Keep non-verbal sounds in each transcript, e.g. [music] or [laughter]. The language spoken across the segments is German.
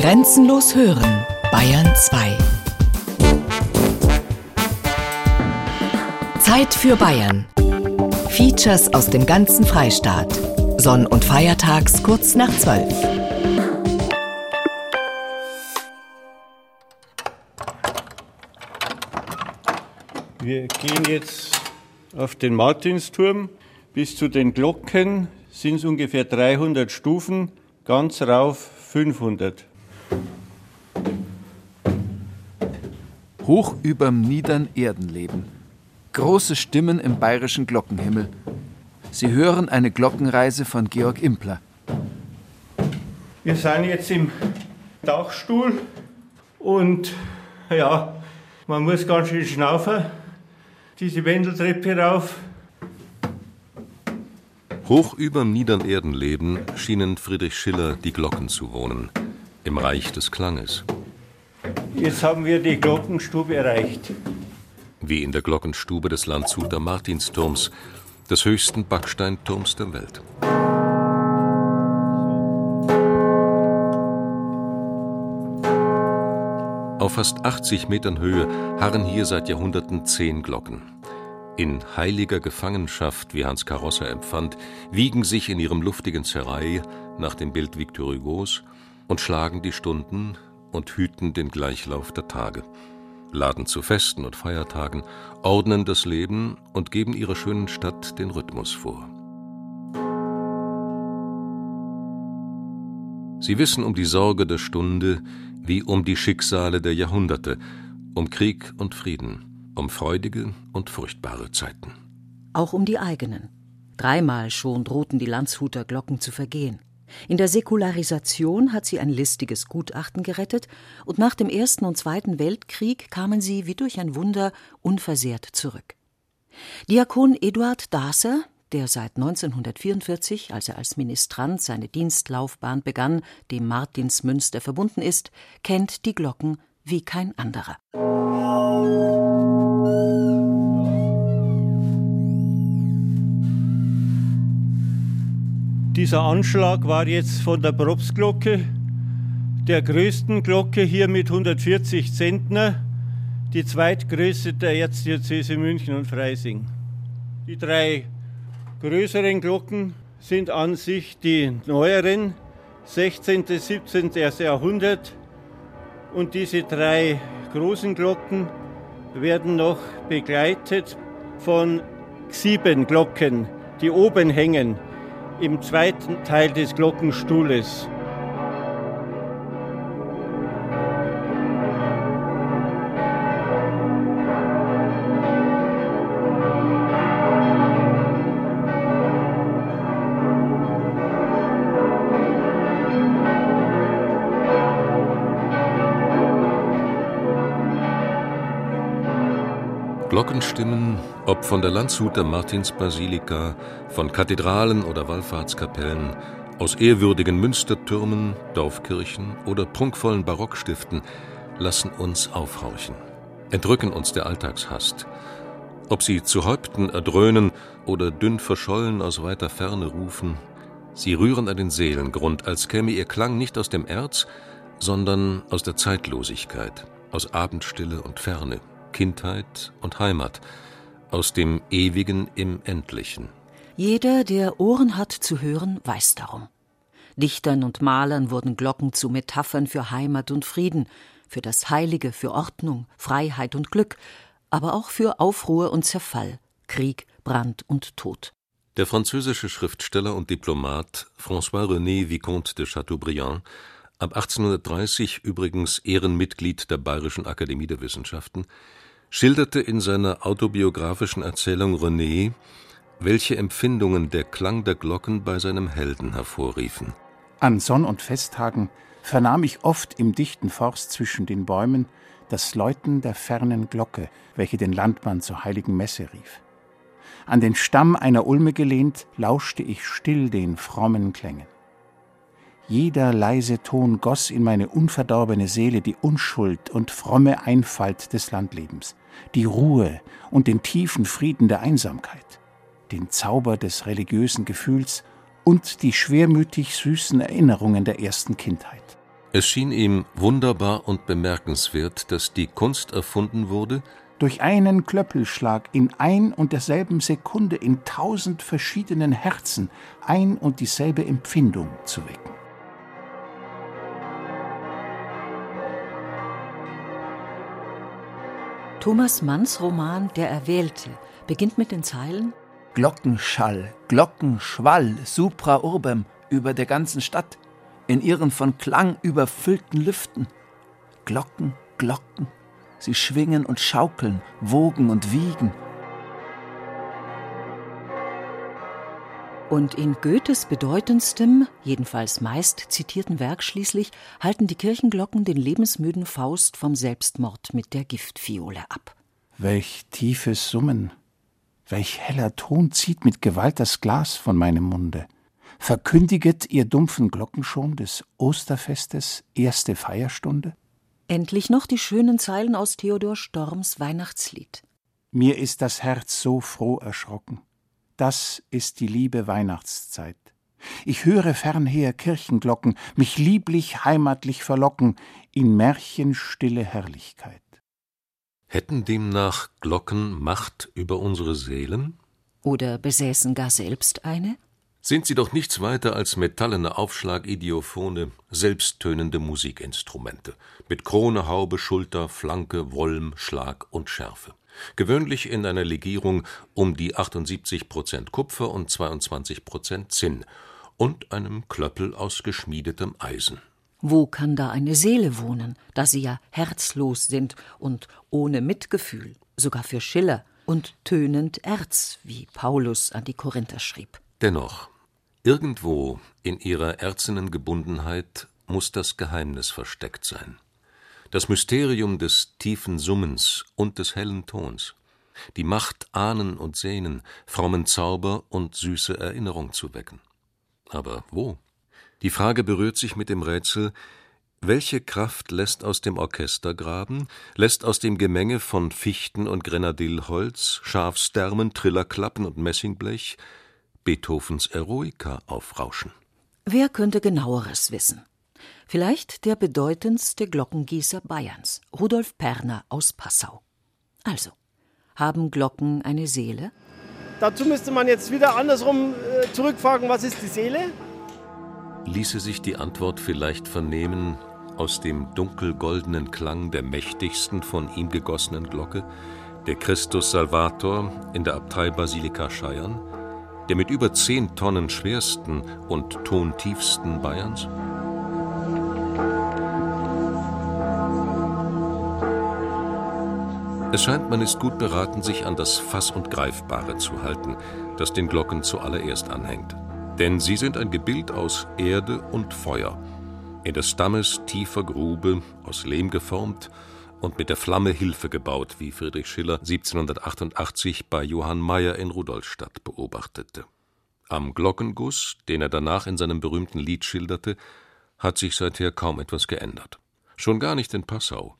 Grenzenlos hören, Bayern 2. Zeit für Bayern. Features aus dem ganzen Freistaat. Sonn- und Feiertags kurz nach 12. Wir gehen jetzt auf den Martinsturm. Bis zu den Glocken sind es ungefähr 300 Stufen, ganz rauf 500. Hoch überm niedern Erdenleben. Große Stimmen im bayerischen Glockenhimmel. Sie hören eine Glockenreise von Georg Impler. Wir sind jetzt im Dachstuhl und ja, man muss ganz schön schnaufen. Diese Wendeltreppe rauf. Hoch überm niedern Erdenleben schienen Friedrich Schiller die Glocken zu wohnen, im Reich des Klanges. Jetzt haben wir die Glockenstube erreicht. Wie in der Glockenstube des Landshuter Martinsturms, des höchsten Backsteinturms der Welt. Auf fast 80 Metern Höhe harren hier seit Jahrhunderten zehn Glocken. In heiliger Gefangenschaft, wie Hans Carosser empfand, wiegen sich in ihrem luftigen Zerrei nach dem Bild Victor Hugos und schlagen die Stunden und hüten den Gleichlauf der Tage, laden zu Festen und Feiertagen, ordnen das Leben und geben ihrer schönen Stadt den Rhythmus vor. Sie wissen um die Sorge der Stunde wie um die Schicksale der Jahrhunderte, um Krieg und Frieden, um freudige und furchtbare Zeiten. Auch um die eigenen. Dreimal schon drohten die Landshuter Glocken zu vergehen. In der Säkularisation hat sie ein listiges Gutachten gerettet, und nach dem Ersten und Zweiten Weltkrieg kamen sie wie durch ein Wunder unversehrt zurück. Diakon Eduard Daser, der seit 1944, als er als Ministrant seine Dienstlaufbahn begann, dem Martinsmünster verbunden ist, kennt die Glocken wie kein anderer. Dieser Anschlag war jetzt von der Propsglocke, der größten Glocke hier mit 140 Zentner, die zweitgrößte der Erzdiözese München und Freising. Die drei größeren Glocken sind an sich die neueren, 16. bis 17. Jahrhundert. Und diese drei großen Glocken werden noch begleitet von sieben Glocken, die oben hängen, im zweiten Teil des Glockenstuhles. Glockenstimmen, ob von der Landshuter Martinsbasilika, von Kathedralen oder Wallfahrtskapellen, aus ehrwürdigen Münstertürmen, Dorfkirchen oder prunkvollen Barockstiften, lassen uns aufhorchen, entrücken uns der Alltagshast. Ob sie zu Häupten erdröhnen oder dünn verschollen aus weiter Ferne rufen, sie rühren an den Seelengrund, als käme ihr Klang nicht aus dem Erz, sondern aus der Zeitlosigkeit, aus Abendstille und Ferne. Kindheit und Heimat, aus dem Ewigen im Endlichen. Jeder, der Ohren hat zu hören, weiß darum. Dichtern und Malern wurden Glocken zu Metaphern für Heimat und Frieden, für das Heilige, für Ordnung, Freiheit und Glück, aber auch für Aufruhr und Zerfall, Krieg, Brand und Tod. Der französische Schriftsteller und Diplomat François René Vicomte de Chateaubriand, ab 1830 übrigens Ehrenmitglied der Bayerischen Akademie der Wissenschaften, schilderte in seiner autobiografischen Erzählung René, welche Empfindungen der Klang der Glocken bei seinem Helden hervorriefen. An Sonn- und Festtagen vernahm ich oft im dichten Forst zwischen den Bäumen das Läuten der fernen Glocke, welche den Landmann zur heiligen Messe rief. An den Stamm einer Ulme gelehnt, lauschte ich still den frommen Klängen. Jeder leise Ton goss in meine unverdorbene Seele die Unschuld und fromme Einfalt des Landlebens, die Ruhe und den tiefen Frieden der Einsamkeit, den Zauber des religiösen Gefühls und die schwermütig süßen Erinnerungen der ersten Kindheit. Es schien ihm wunderbar und bemerkenswert, dass die Kunst erfunden wurde, durch einen Klöppelschlag in ein und derselben Sekunde in tausend verschiedenen Herzen ein und dieselbe Empfindung zu wecken. Thomas Manns Roman Der Erwählte beginnt mit den Zeilen Glockenschall, Glockenschwall, supra urbem über der ganzen Stadt, in ihren von Klang überfüllten Lüften. Glocken, Glocken, sie schwingen und schaukeln, wogen und wiegen. Und in Goethes bedeutendstem, jedenfalls meist zitierten Werk schließlich, halten die Kirchenglocken den lebensmüden Faust vom Selbstmord mit der Giftfiole ab. Welch tiefes Summen, welch heller Ton zieht mit Gewalt das Glas von meinem Munde. Verkündiget ihr dumpfen Glocken schon des Osterfestes erste Feierstunde? Endlich noch die schönen Zeilen aus Theodor Storms Weihnachtslied. Mir ist das Herz so froh erschrocken das ist die liebe Weihnachtszeit. Ich höre fernher Kirchenglocken mich lieblich heimatlich verlocken in märchenstille Herrlichkeit. Hätten demnach Glocken Macht über unsere Seelen? Oder besäßen gar selbst eine? Sind sie doch nichts weiter als metallene Aufschlagidiophone, selbsttönende Musikinstrumente, mit Krone, Haube, Schulter, Flanke, Wolm, Schlag und Schärfe gewöhnlich in einer Legierung um die 78 Prozent Kupfer und 22 Prozent Zinn und einem Klöppel aus geschmiedetem Eisen. Wo kann da eine Seele wohnen, da sie ja herzlos sind und ohne Mitgefühl, sogar für Schiller, und tönend Erz, wie Paulus an die Korinther schrieb. Dennoch, irgendwo in ihrer erzenen Gebundenheit muss das Geheimnis versteckt sein das Mysterium des tiefen Summens und des hellen Tons, die Macht, Ahnen und Sehnen, frommen Zauber und süße Erinnerung zu wecken. Aber wo? Die Frage berührt sich mit dem Rätsel, welche Kraft lässt aus dem Orchester graben, lässt aus dem Gemenge von Fichten und Grenadillholz, Schafstermen, Trillerklappen und Messingblech Beethovens Eroica aufrauschen? Wer könnte genaueres wissen? Vielleicht der bedeutendste Glockengießer Bayerns, Rudolf Perner aus Passau. Also, haben Glocken eine Seele? Dazu müsste man jetzt wieder andersrum äh, zurückfragen, was ist die Seele? Ließe sich die Antwort vielleicht vernehmen aus dem dunkelgoldenen Klang der mächtigsten von ihm gegossenen Glocke, der Christus Salvator in der Abtei Basilika Scheiern, der mit über zehn Tonnen schwersten und tontiefsten Bayerns? Es scheint, man ist gut beraten, sich an das Fass- und Greifbare zu halten, das den Glocken zuallererst anhängt. Denn sie sind ein Gebild aus Erde und Feuer, in des Stammes tiefer Grube, aus Lehm geformt und mit der Flamme Hilfe gebaut, wie Friedrich Schiller 1788 bei Johann Mayer in Rudolstadt beobachtete. Am Glockenguss, den er danach in seinem berühmten Lied schilderte, hat sich seither kaum etwas geändert. Schon gar nicht in Passau.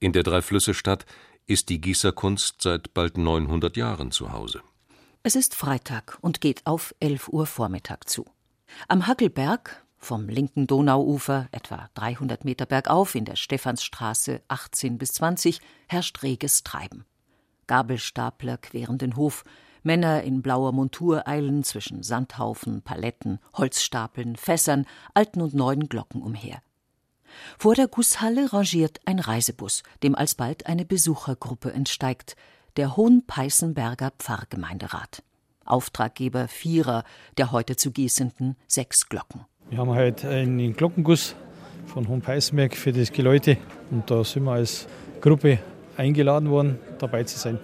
In der Dreiflüsse-Stadt ist die Gießerkunst seit bald 900 Jahren zu Hause. Es ist Freitag und geht auf 11 Uhr Vormittag zu. Am Hackelberg, vom linken Donauufer, etwa 300 Meter bergauf in der Stephansstraße 18 bis 20, herrscht reges Treiben. Gabelstapler queren den Hof, Männer in blauer Montur eilen zwischen Sandhaufen, Paletten, Holzstapeln, Fässern, alten und neuen Glocken umher. Vor der Gusshalle rangiert ein Reisebus, dem alsbald eine Besuchergruppe entsteigt, der Hohenpeißenberger Pfarrgemeinderat. Auftraggeber vierer der heute zu gießenden sechs Glocken. Wir haben heute einen Glockenguss von Hohenpeißenberg für das Geläute und da sind wir als Gruppe eingeladen worden, dabei zu sein.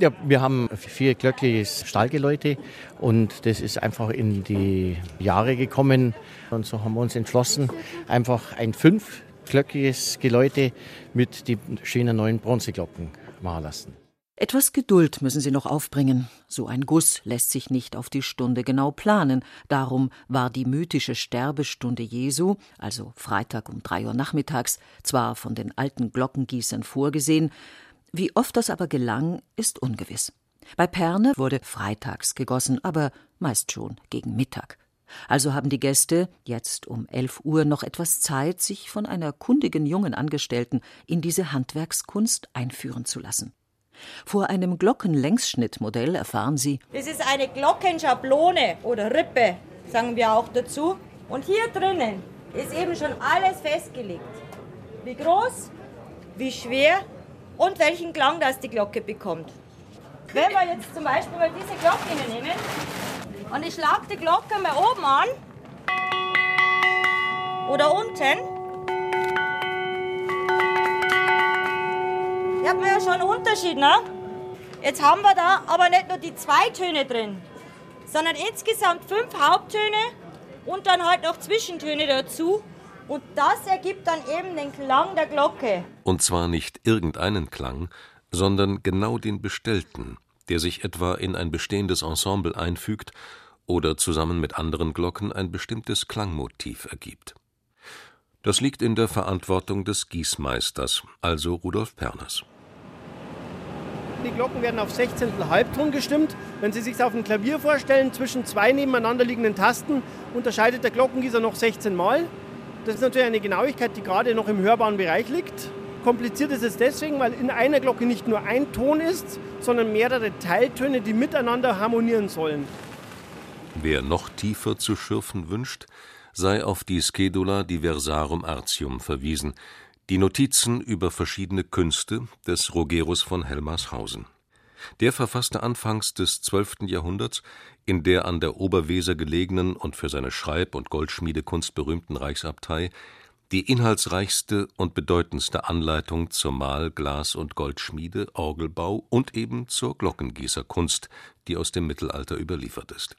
Ja, wir haben vier glöckliches Stallgeläute und das ist einfach in die Jahre gekommen. Und so haben wir uns entschlossen, einfach ein fünfglöckliches Geläute mit die schönen neuen Bronzeglocken machen lassen. Etwas Geduld müssen Sie noch aufbringen. So ein Guss lässt sich nicht auf die Stunde genau planen. Darum war die mythische Sterbestunde Jesu, also Freitag um drei Uhr nachmittags, zwar von den alten Glockengießern vorgesehen, wie oft das aber gelang, ist ungewiss. Bei Perne wurde freitags gegossen, aber meist schon gegen Mittag. Also haben die Gäste jetzt um 11 Uhr noch etwas Zeit, sich von einer kundigen jungen Angestellten in diese Handwerkskunst einführen zu lassen. Vor einem Glockenlängsschnittmodell erfahren sie, das ist eine Glockenschablone oder Rippe, sagen wir auch dazu. Und hier drinnen ist eben schon alles festgelegt. Wie groß, wie schwer und welchen Klang das die Glocke bekommt. Wenn wir jetzt zum Beispiel mal diese Glocke nehmen und ich schlage die Glocke mal oben an oder unten, hat man ja schon einen Unterschied, ne? Jetzt haben wir da aber nicht nur die zwei Töne drin, sondern insgesamt fünf Haupttöne und dann halt noch Zwischentöne dazu. Und das ergibt dann eben den Klang der Glocke. Und zwar nicht irgendeinen Klang, sondern genau den bestellten, der sich etwa in ein bestehendes Ensemble einfügt oder zusammen mit anderen Glocken ein bestimmtes Klangmotiv ergibt. Das liegt in der Verantwortung des Gießmeisters, also Rudolf Perners. Die Glocken werden auf 16. Halbton gestimmt. Wenn Sie sich auf ein Klavier vorstellen, zwischen zwei nebeneinander liegenden Tasten unterscheidet der Glockengießer noch 16 Mal. Das ist natürlich eine Genauigkeit, die gerade noch im hörbaren Bereich liegt. Kompliziert ist es deswegen, weil in einer Glocke nicht nur ein Ton ist, sondern mehrere Teiltöne, die miteinander harmonieren sollen. Wer noch tiefer zu schürfen wünscht, sei auf die Schedula diversarum artium verwiesen, die Notizen über verschiedene Künste des Rogerus von Helmarshausen. Der verfasste anfangs des 12. Jahrhunderts in der an der Oberweser gelegenen und für seine Schreib- und Goldschmiedekunst berühmten Reichsabtei die inhaltsreichste und bedeutendste Anleitung zur Mahl-, Glas- und Goldschmiede, Orgelbau und eben zur Glockengießerkunst, die aus dem Mittelalter überliefert ist.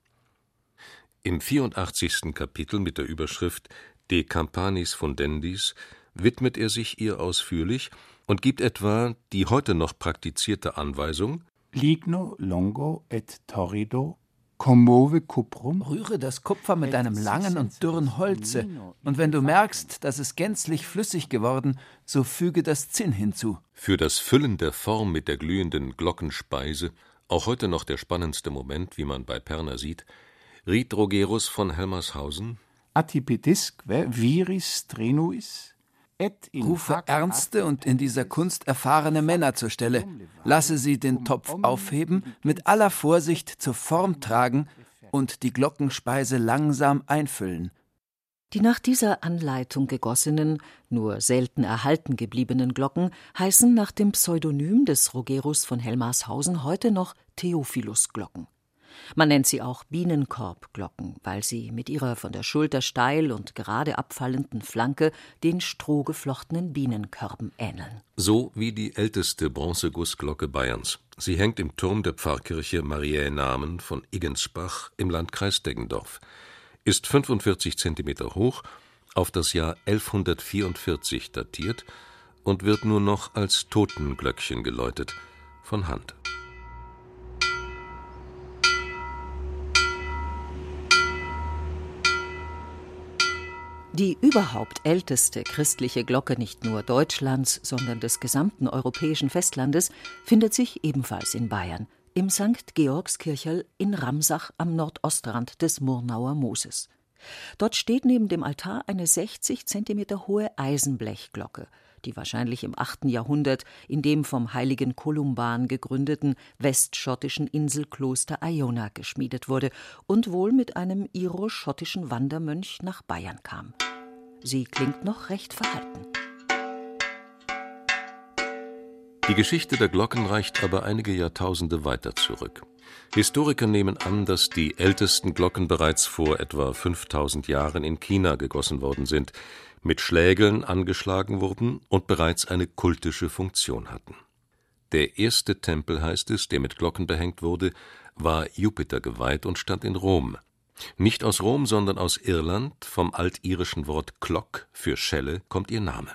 Im 84. Kapitel mit der Überschrift De Campanis Fundendis widmet er sich ihr ausführlich und gibt etwa die heute noch praktizierte Anweisung Ligno longo et torrido Comove cuprum. Rühre das Kupfer mit einem langen und dürren Holze, und wenn du merkst, dass es gänzlich flüssig geworden, so füge das Zinn hinzu. Für das Füllen der Form mit der glühenden Glockenspeise, auch heute noch der spannendste Moment, wie man bei Perner sieht, riet Rogerus von Helmershausen Atipedisque viris strenuis Rufe ernste und in dieser Kunst erfahrene Männer zur Stelle. Lasse sie den Topf aufheben, mit aller Vorsicht zur Form tragen und die Glockenspeise langsam einfüllen. Die nach dieser Anleitung gegossenen, nur selten erhalten gebliebenen Glocken heißen nach dem Pseudonym des Rogerus von Helmarshausen heute noch Theophilus-Glocken. Man nennt sie auch Bienenkorbglocken, weil sie mit ihrer von der Schulter steil und gerade abfallenden Flanke den strohgeflochtenen Bienenkörben ähneln. So wie die älteste Bronzegussglocke Bayerns. Sie hängt im Turm der Pfarrkirche Mariä Namen von Iggensbach im Landkreis Deggendorf, ist 45 Zentimeter hoch, auf das Jahr 1144 datiert und wird nur noch als Totenglöckchen geläutet, von Hand. Die überhaupt älteste christliche Glocke nicht nur Deutschlands, sondern des gesamten europäischen Festlandes findet sich ebenfalls in Bayern, im St. Georgskircherl in Ramsach am Nordostrand des Murnauer Mooses. Dort steht neben dem Altar eine 60 Zentimeter hohe Eisenblechglocke, die wahrscheinlich im 8. Jahrhundert in dem vom heiligen Kolumban gegründeten westschottischen Inselkloster Iona geschmiedet wurde und wohl mit einem iro-schottischen Wandermönch nach Bayern kam. Sie klingt noch recht verhalten. Die Geschichte der Glocken reicht aber einige Jahrtausende weiter zurück. Historiker nehmen an, dass die ältesten Glocken bereits vor etwa 5000 Jahren in China gegossen worden sind, mit Schlägeln angeschlagen wurden und bereits eine kultische Funktion hatten. Der erste Tempel, heißt es, der mit Glocken behängt wurde, war Jupiter geweiht und stand in Rom. Nicht aus Rom, sondern aus Irland, vom altirischen Wort Glock für Schelle kommt ihr Name.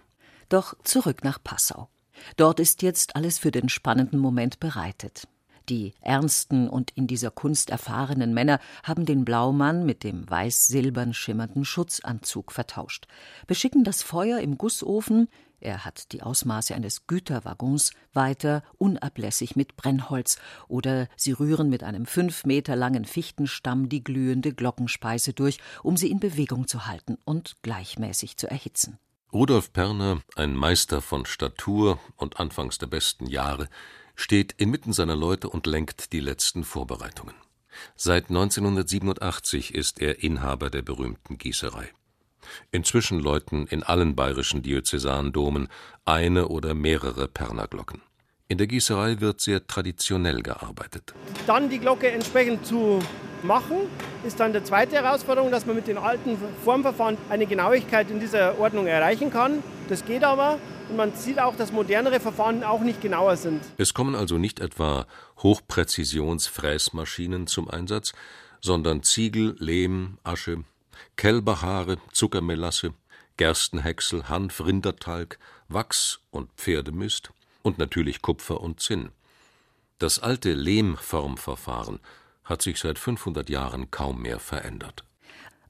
Doch zurück nach Passau. Dort ist jetzt alles für den spannenden Moment bereitet. Die ernsten und in dieser Kunst erfahrenen Männer haben den Blaumann mit dem weiß-silbern schimmernden Schutzanzug vertauscht, beschicken das Feuer im Gussofen, er hat die Ausmaße eines Güterwaggons, weiter unablässig mit Brennholz, oder sie rühren mit einem fünf Meter langen Fichtenstamm die glühende Glockenspeise durch, um sie in Bewegung zu halten und gleichmäßig zu erhitzen. Rudolf Perner, ein Meister von Statur und anfangs der besten Jahre, steht inmitten seiner Leute und lenkt die letzten Vorbereitungen. Seit 1987 ist er Inhaber der berühmten Gießerei. Inzwischen läuten in allen bayerischen Diözesandomen eine oder mehrere Pernerglocken. In der Gießerei wird sehr traditionell gearbeitet. Dann die Glocke entsprechend zu machen, ist dann die zweite Herausforderung, dass man mit den alten Formverfahren eine Genauigkeit in dieser Ordnung erreichen kann. Das geht aber und man sieht auch, dass modernere Verfahren auch nicht genauer sind. Es kommen also nicht etwa Hochpräzisionsfräsmaschinen zum Einsatz, sondern Ziegel, Lehm, Asche, Kälberhaare, Zuckermelasse, Gerstenhäcksel, Hanf, Rindertalg, Wachs und Pferdemist und natürlich Kupfer und Zinn. Das alte Lehmformverfahren hat sich seit 500 Jahren kaum mehr verändert.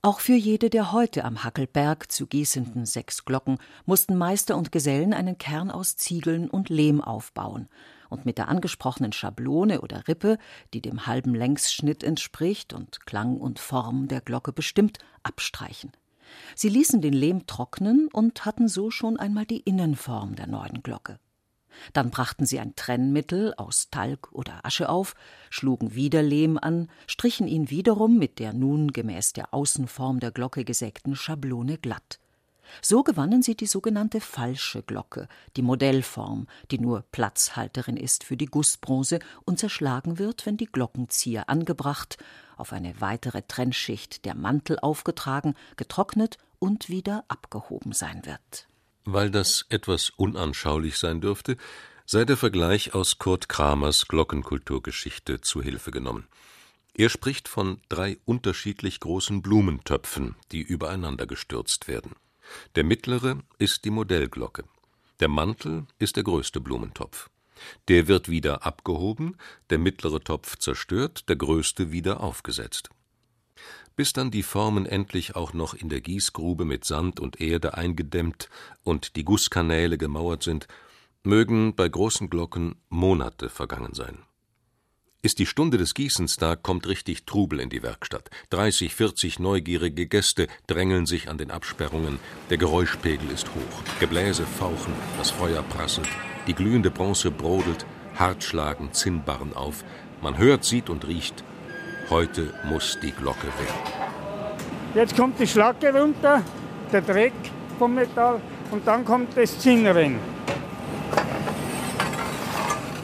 Auch für jede der heute am Hackelberg zu gießenden sechs Glocken mussten Meister und Gesellen einen Kern aus Ziegeln und Lehm aufbauen und mit der angesprochenen Schablone oder Rippe, die dem halben Längsschnitt entspricht und Klang und Form der Glocke bestimmt, abstreichen. Sie ließen den Lehm trocknen und hatten so schon einmal die Innenform der neuen Glocke. Dann brachten sie ein Trennmittel aus Talg oder Asche auf, schlugen wieder Lehm an, strichen ihn wiederum mit der nun gemäß der Außenform der Glocke gesägten Schablone glatt. So gewannen sie die sogenannte falsche Glocke, die Modellform, die nur Platzhalterin ist für die Gussbronze und zerschlagen wird, wenn die Glockenzieher angebracht, auf eine weitere Trennschicht der Mantel aufgetragen, getrocknet und wieder abgehoben sein wird. Weil das etwas unanschaulich sein dürfte, sei der Vergleich aus Kurt Kramers Glockenkulturgeschichte zu Hilfe genommen. Er spricht von drei unterschiedlich großen Blumentöpfen, die übereinander gestürzt werden. Der mittlere ist die Modellglocke. Der Mantel ist der größte Blumentopf. Der wird wieder abgehoben, der mittlere Topf zerstört, der größte wieder aufgesetzt bis dann die Formen endlich auch noch in der Gießgrube mit Sand und Erde eingedämmt und die Gusskanäle gemauert sind, mögen bei großen Glocken Monate vergangen sein. Ist die Stunde des Gießens da, kommt richtig Trubel in die Werkstatt. 30, 40 neugierige Gäste drängeln sich an den Absperrungen. Der Geräuschpegel ist hoch. Gebläse fauchen, das Feuer prasselt, die glühende Bronze brodelt, hart schlagen Zinnbarren auf. Man hört, sieht und riecht. Heute muss die Glocke werden. Jetzt kommt die Schlacke runter, der Dreck vom Metall und dann kommt das Zinnrennen.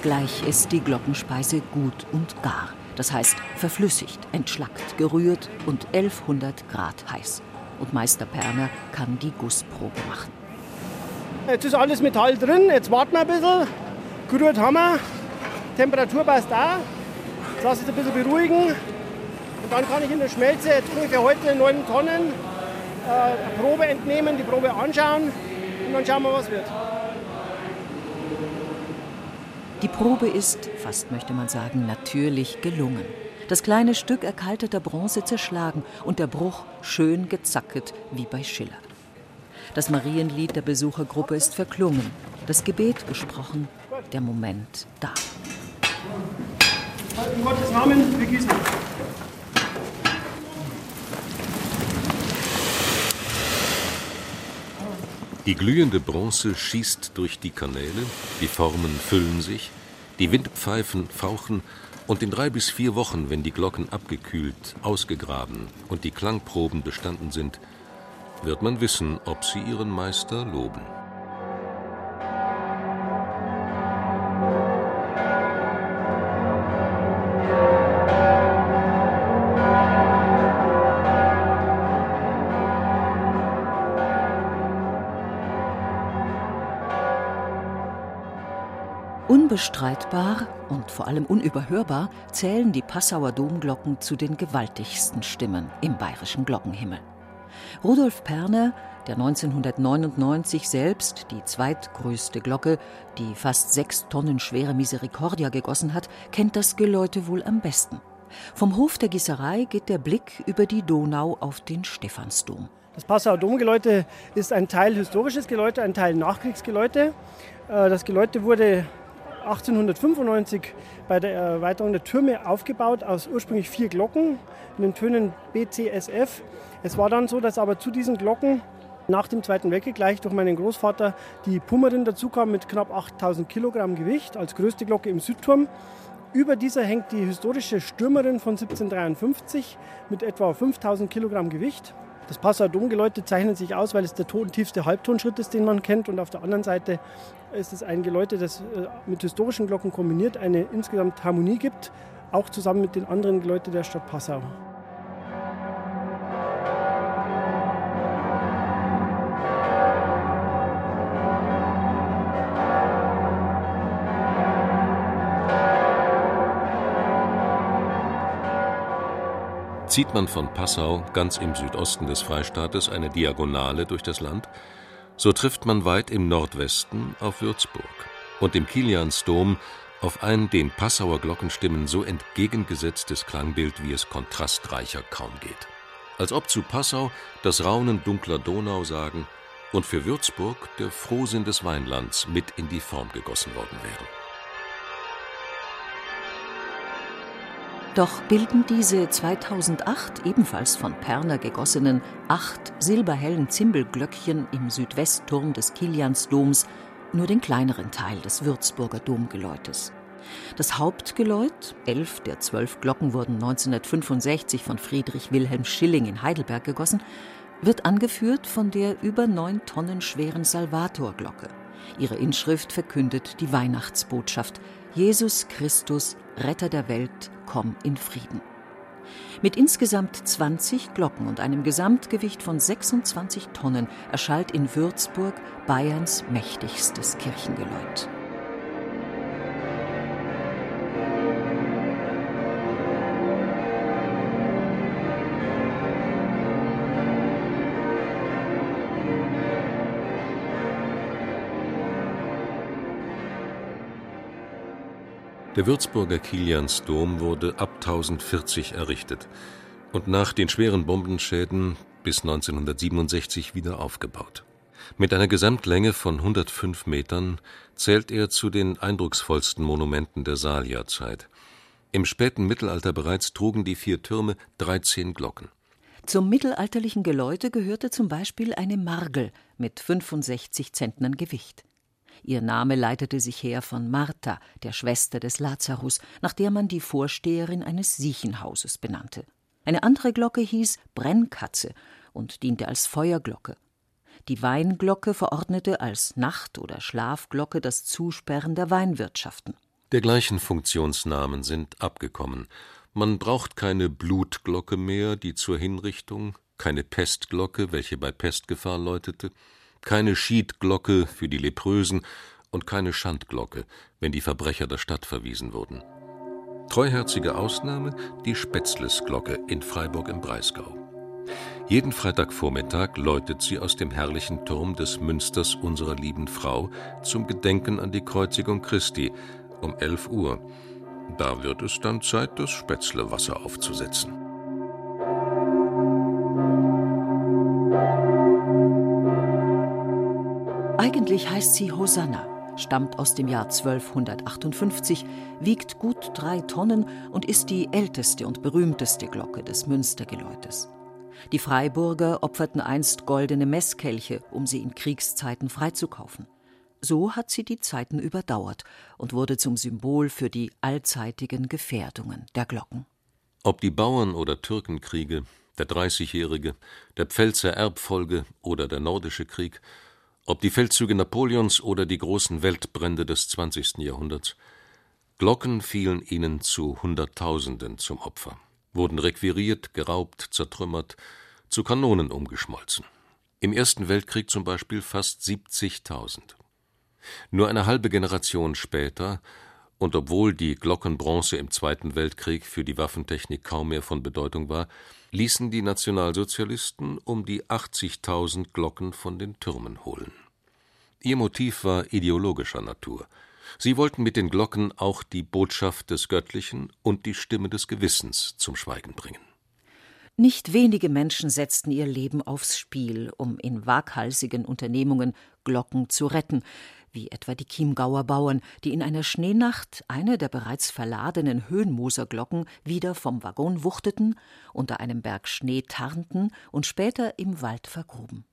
Gleich ist die Glockenspeise gut und gar. Das heißt verflüssigt, entschlackt, gerührt und 1100 Grad heiß. Und Meister Perner kann die Gussprobe machen. Jetzt ist alles Metall drin, jetzt warten wir ein bisschen. Gerührt haben wir, Temperatur passt auch. Jetzt lasse ich es ein bisschen beruhigen. Und dann kann ich in der Schmelze jetzt ungefähr heute 9 Tonnen äh, Probe entnehmen, die Probe anschauen und dann schauen wir, was wird. Die Probe ist, fast möchte man sagen, natürlich gelungen. Das kleine Stück erkalteter Bronze zerschlagen und der Bruch schön gezacket wie bei Schiller. Das Marienlied der Besuchergruppe ist verklungen, das Gebet gesprochen, der Moment da. In Gottes Namen, wir gießen. Die glühende Bronze schießt durch die Kanäle, die Formen füllen sich, die Windpfeifen fauchen, und in drei bis vier Wochen, wenn die Glocken abgekühlt, ausgegraben und die Klangproben bestanden sind, wird man wissen, ob sie ihren Meister loben. Unbestreitbar und vor allem unüberhörbar zählen die Passauer Domglocken zu den gewaltigsten Stimmen im bayerischen Glockenhimmel. Rudolf Perner, der 1999 selbst die zweitgrößte Glocke, die fast sechs Tonnen schwere Misericordia gegossen hat, kennt das Geläute wohl am besten. Vom Hof der Gießerei geht der Blick über die Donau auf den Stephansdom. Das Passauer Domgeläute ist ein Teil historisches Geläute, ein Teil Nachkriegsgeläute. Äh, das Geläute wurde 1895 bei der Erweiterung der Türme aufgebaut aus ursprünglich vier Glocken in den Tönen BCSF. Es war dann so, dass aber zu diesen Glocken nach dem Zweiten Weltkrieg gleich durch meinen Großvater die Pummerin dazukam mit knapp 8000 Kilogramm Gewicht als größte Glocke im Südturm. Über dieser hängt die historische Stürmerin von 1753 mit etwa 5000 Kilogramm Gewicht. Das Passauer Domgeläute zeichnet sich aus, weil es der tiefste Halbtonschritt ist, den man kennt. Und auf der anderen Seite ist es ein Geläute, das äh, mit historischen Glocken kombiniert eine insgesamt Harmonie gibt, auch zusammen mit den anderen Geläuten der Stadt Passau. Zieht man von Passau ganz im Südosten des Freistaates eine Diagonale durch das Land, so trifft man weit im Nordwesten auf Würzburg und im Kiliansdom auf ein den Passauer Glockenstimmen so entgegengesetztes Klangbild, wie es kontrastreicher kaum geht. Als ob zu Passau das Raunen dunkler Donau sagen und für Würzburg der Frohsinn des Weinlands mit in die Form gegossen worden wäre. Doch bilden diese 2008 ebenfalls von Perner gegossenen acht silberhellen Zimbelglöckchen im Südwestturm des Kiliansdoms nur den kleineren Teil des Würzburger Domgeläutes. Das Hauptgeläut, elf der zwölf Glocken wurden 1965 von Friedrich Wilhelm Schilling in Heidelberg gegossen, wird angeführt von der über neun Tonnen schweren Salvatorglocke. Ihre Inschrift verkündet die Weihnachtsbotschaft Jesus Christus, Retter der Welt, komm in Frieden. Mit insgesamt 20 Glocken und einem Gesamtgewicht von 26 Tonnen erschallt in Würzburg Bayerns mächtigstes Kirchengeläut. Der Würzburger Kiliansdom wurde ab 1040 errichtet und nach den schweren Bombenschäden bis 1967 wieder aufgebaut. Mit einer Gesamtlänge von 105 Metern zählt er zu den eindrucksvollsten Monumenten der Saalierzeit. Im späten Mittelalter bereits trugen die vier Türme 13 Glocken. Zum mittelalterlichen Geläute gehörte zum Beispiel eine Margel mit 65 Zentnern Gewicht. Ihr Name leitete sich her von Martha, der Schwester des Lazarus, nach der man die Vorsteherin eines Siechenhauses benannte. Eine andere Glocke hieß Brennkatze und diente als Feuerglocke. Die Weinglocke verordnete als Nacht- oder Schlafglocke das Zusperren der Weinwirtschaften. Dergleichen Funktionsnamen sind abgekommen. Man braucht keine Blutglocke mehr, die zur Hinrichtung, keine Pestglocke, welche bei Pestgefahr läutete, keine Schiedglocke für die Leprösen und keine Schandglocke, wenn die Verbrecher der Stadt verwiesen wurden. Treuherzige Ausnahme die Spätzlesglocke in Freiburg im Breisgau. Jeden Freitagvormittag läutet sie aus dem herrlichen Turm des Münsters unserer lieben Frau zum Gedenken an die Kreuzigung Christi um 11 Uhr. Da wird es dann Zeit, das Spätzlewasser aufzusetzen. Eigentlich heißt sie Hosanna, stammt aus dem Jahr 1258, wiegt gut drei Tonnen und ist die älteste und berühmteste Glocke des Münstergeläutes. Die Freiburger opferten einst goldene Messkelche, um sie in Kriegszeiten freizukaufen. So hat sie die Zeiten überdauert und wurde zum Symbol für die allzeitigen Gefährdungen der Glocken. Ob die Bauern- oder Türkenkriege, der Dreißigjährige, der Pfälzer Erbfolge oder der Nordische Krieg, ob die Feldzüge Napoleons oder die großen Weltbrände des 20. Jahrhunderts, Glocken fielen ihnen zu Hunderttausenden zum Opfer, wurden requiriert, geraubt, zertrümmert, zu Kanonen umgeschmolzen. Im Ersten Weltkrieg zum Beispiel fast 70.000. Nur eine halbe Generation später und obwohl die Glockenbronze im Zweiten Weltkrieg für die Waffentechnik kaum mehr von Bedeutung war, ließen die Nationalsozialisten um die 80.000 Glocken von den Türmen holen. Ihr Motiv war ideologischer Natur. Sie wollten mit den Glocken auch die Botschaft des Göttlichen und die Stimme des Gewissens zum Schweigen bringen. Nicht wenige Menschen setzten ihr Leben aufs Spiel, um in waghalsigen Unternehmungen Glocken zu retten, wie etwa die Chiemgauer Bauern, die in einer Schneenacht eine der bereits verladenen Höhenmoserglocken wieder vom Waggon wuchteten, unter einem Berg Schnee tarnten und später im Wald vergruben.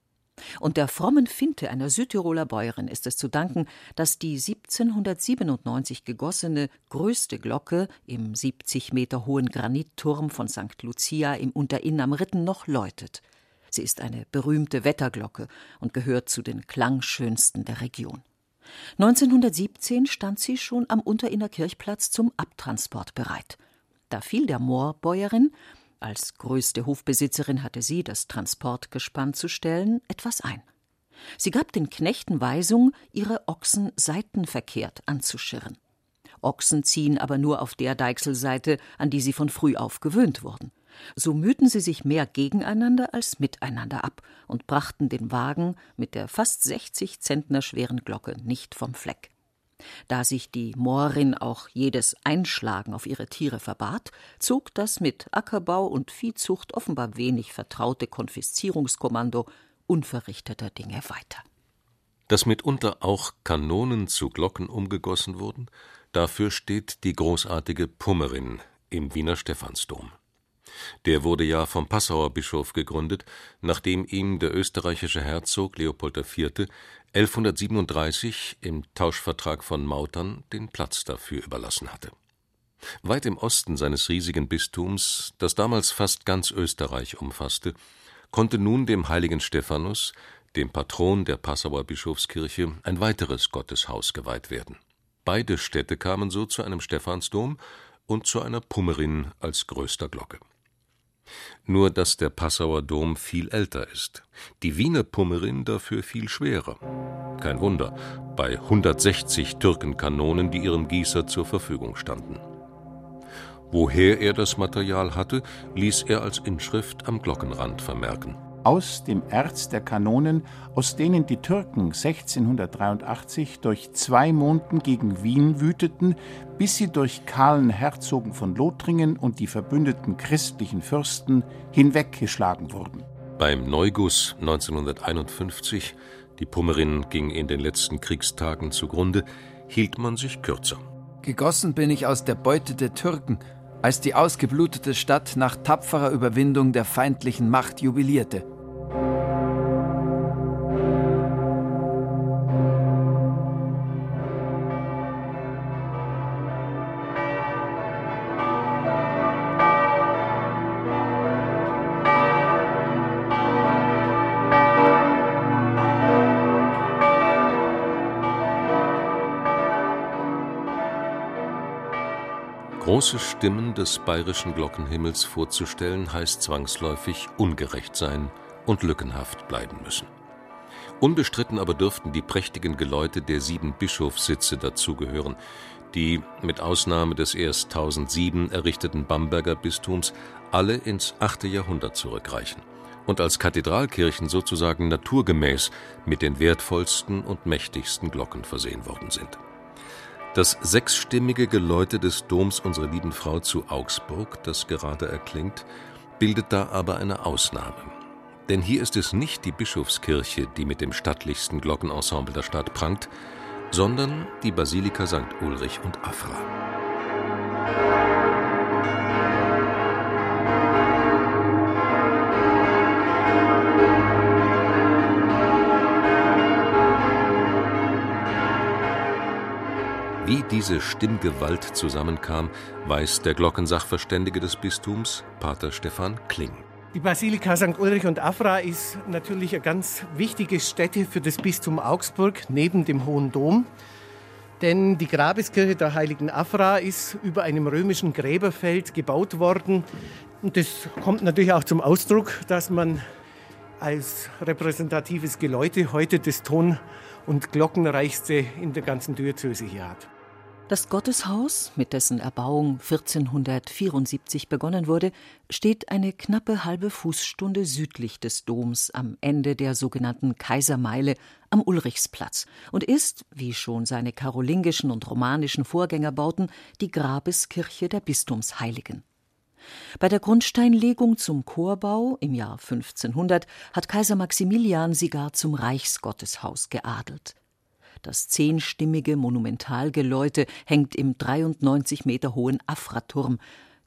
Und der frommen Finte einer Südtiroler Bäuerin ist es zu danken, dass die 1797 gegossene größte Glocke im 70 Meter hohen Granitturm von St. Lucia im Unterinn am Ritten noch läutet. Sie ist eine berühmte Wetterglocke und gehört zu den klangschönsten der Region. 1917 stand sie schon am Unterinner Kirchplatz zum Abtransport bereit. Da fiel der Moorbäuerin, als größte Hofbesitzerin hatte sie, das Transportgespann zu stellen, etwas ein. Sie gab den Knechten Weisung, ihre Ochsen seitenverkehrt anzuschirren. Ochsen ziehen aber nur auf der Deichselseite, an die sie von früh auf gewöhnt wurden. So mühten sie sich mehr gegeneinander als miteinander ab und brachten den Wagen mit der fast 60 Zentner schweren Glocke nicht vom Fleck. Da sich die Moorin auch jedes Einschlagen auf ihre Tiere verbat, zog das mit Ackerbau und Viehzucht offenbar wenig vertraute Konfiszierungskommando unverrichteter Dinge weiter. Dass mitunter auch Kanonen zu Glocken umgegossen wurden, dafür steht die großartige Pummerin im Wiener Stephansdom. Der wurde ja vom Passauer Bischof gegründet, nachdem ihm der österreichische Herzog Leopold IV. 1137 im Tauschvertrag von Mautern den Platz dafür überlassen hatte. Weit im Osten seines riesigen Bistums, das damals fast ganz Österreich umfasste, konnte nun dem heiligen Stephanus, dem Patron der Passauer Bischofskirche, ein weiteres Gotteshaus geweiht werden. Beide Städte kamen so zu einem Stephansdom und zu einer Pummerin als größter Glocke nur dass der Passauer Dom viel älter ist, die Wiener Pummerin dafür viel schwerer. Kein Wunder, bei 160 Türkenkanonen, die ihrem Gießer zur Verfügung standen. Woher er das Material hatte, ließ er als Inschrift am Glockenrand vermerken aus dem Erz der Kanonen, aus denen die Türken 1683 durch zwei Monden gegen Wien wüteten, bis sie durch kahlen Herzogen von Lothringen und die verbündeten christlichen Fürsten hinweggeschlagen wurden. Beim Neuguss 1951, die Pummerin ging in den letzten Kriegstagen zugrunde, hielt man sich kürzer. Gegossen bin ich aus der Beute der Türken, als die ausgeblutete Stadt nach tapferer Überwindung der feindlichen Macht jubilierte. Große Stimmen des bayerischen Glockenhimmels vorzustellen, heißt zwangsläufig ungerecht sein und lückenhaft bleiben müssen. Unbestritten aber dürften die prächtigen Geläute der sieben Bischofssitze dazugehören, die mit Ausnahme des erst 1007 errichteten Bamberger Bistums alle ins 8. Jahrhundert zurückreichen und als Kathedralkirchen sozusagen naturgemäß mit den wertvollsten und mächtigsten Glocken versehen worden sind. Das sechsstimmige Geläute des Doms Unserer lieben Frau zu Augsburg, das gerade erklingt, bildet da aber eine Ausnahme. Denn hier ist es nicht die Bischofskirche, die mit dem stattlichsten Glockenensemble der Stadt prangt, sondern die Basilika St. Ulrich und Afra. Wie diese Stimmgewalt zusammenkam, weiß der Glockensachverständige des Bistums, Pater Stefan Kling. Die Basilika St. Ulrich und Afra ist natürlich eine ganz wichtige Stätte für das Bistum Augsburg neben dem Hohen Dom. Denn die Grabeskirche der heiligen Afra ist über einem römischen Gräberfeld gebaut worden. Und das kommt natürlich auch zum Ausdruck, dass man als repräsentatives Geläute heute das Ton- und Glockenreichste in der ganzen Diözese hier hat. Das Gotteshaus, mit dessen Erbauung 1474 begonnen wurde, steht eine knappe halbe Fußstunde südlich des Doms am Ende der sogenannten Kaisermeile am Ulrichsplatz und ist, wie schon seine karolingischen und romanischen Vorgängerbauten, die Grabeskirche der Bistumsheiligen. Bei der Grundsteinlegung zum Chorbau im Jahr 1500 hat Kaiser Maximilian sie gar zum Reichsgotteshaus geadelt. Das zehnstimmige Monumentalgeläute hängt im 93 Meter hohen Afraturm,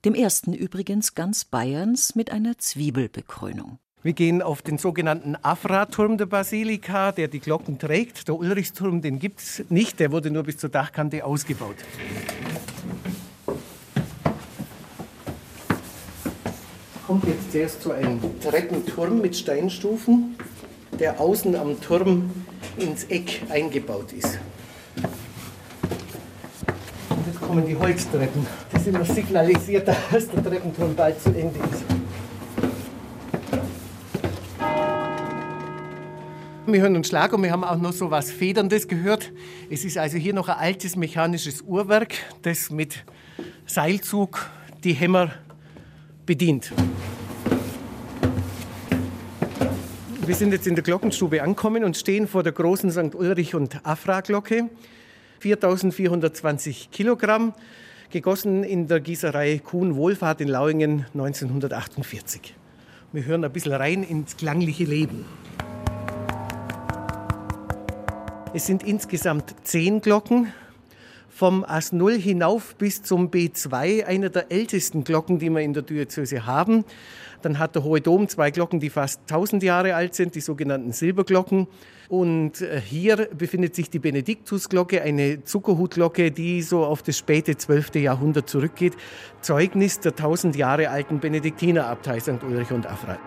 dem ersten übrigens ganz Bayerns mit einer Zwiebelbekrönung. Wir gehen auf den sogenannten Afra-Turm der Basilika, der die Glocken trägt. Der Ulrichsturm, den gibt es nicht, der wurde nur bis zur Dachkante ausgebaut. Kommt jetzt zuerst zu einem Treppenturm mit Steinstufen, der außen am Turm ins Eck eingebaut ist. Und jetzt kommen die Holztreppen. Das ist immer signalisiert, [laughs] dass der Treppenturm bald zu Ende ist. Wir hören einen Schlag und wir haben auch noch so was Federndes gehört. Es ist also hier noch ein altes mechanisches Uhrwerk, das mit Seilzug die Hämmer bedient. Wir sind jetzt in der Glockenstube angekommen und stehen vor der großen St. Ulrich und Afra-Glocke. 4420 Kilogramm, gegossen in der Gießerei Kuhn Wohlfahrt in Lauingen 1948. Wir hören ein bisschen rein ins klangliche Leben. Es sind insgesamt zehn Glocken, vom As 0 hinauf bis zum B2, einer der ältesten Glocken, die wir in der Diözese haben. Dann hat der Hohe Dom zwei Glocken, die fast 1000 Jahre alt sind, die sogenannten Silberglocken. Und äh, hier befindet sich die Benediktusglocke, eine Zuckerhutglocke, die so auf das späte 12. Jahrhundert zurückgeht. Zeugnis der 1000 Jahre alten Benediktinerabtei St. Ulrich und Afra.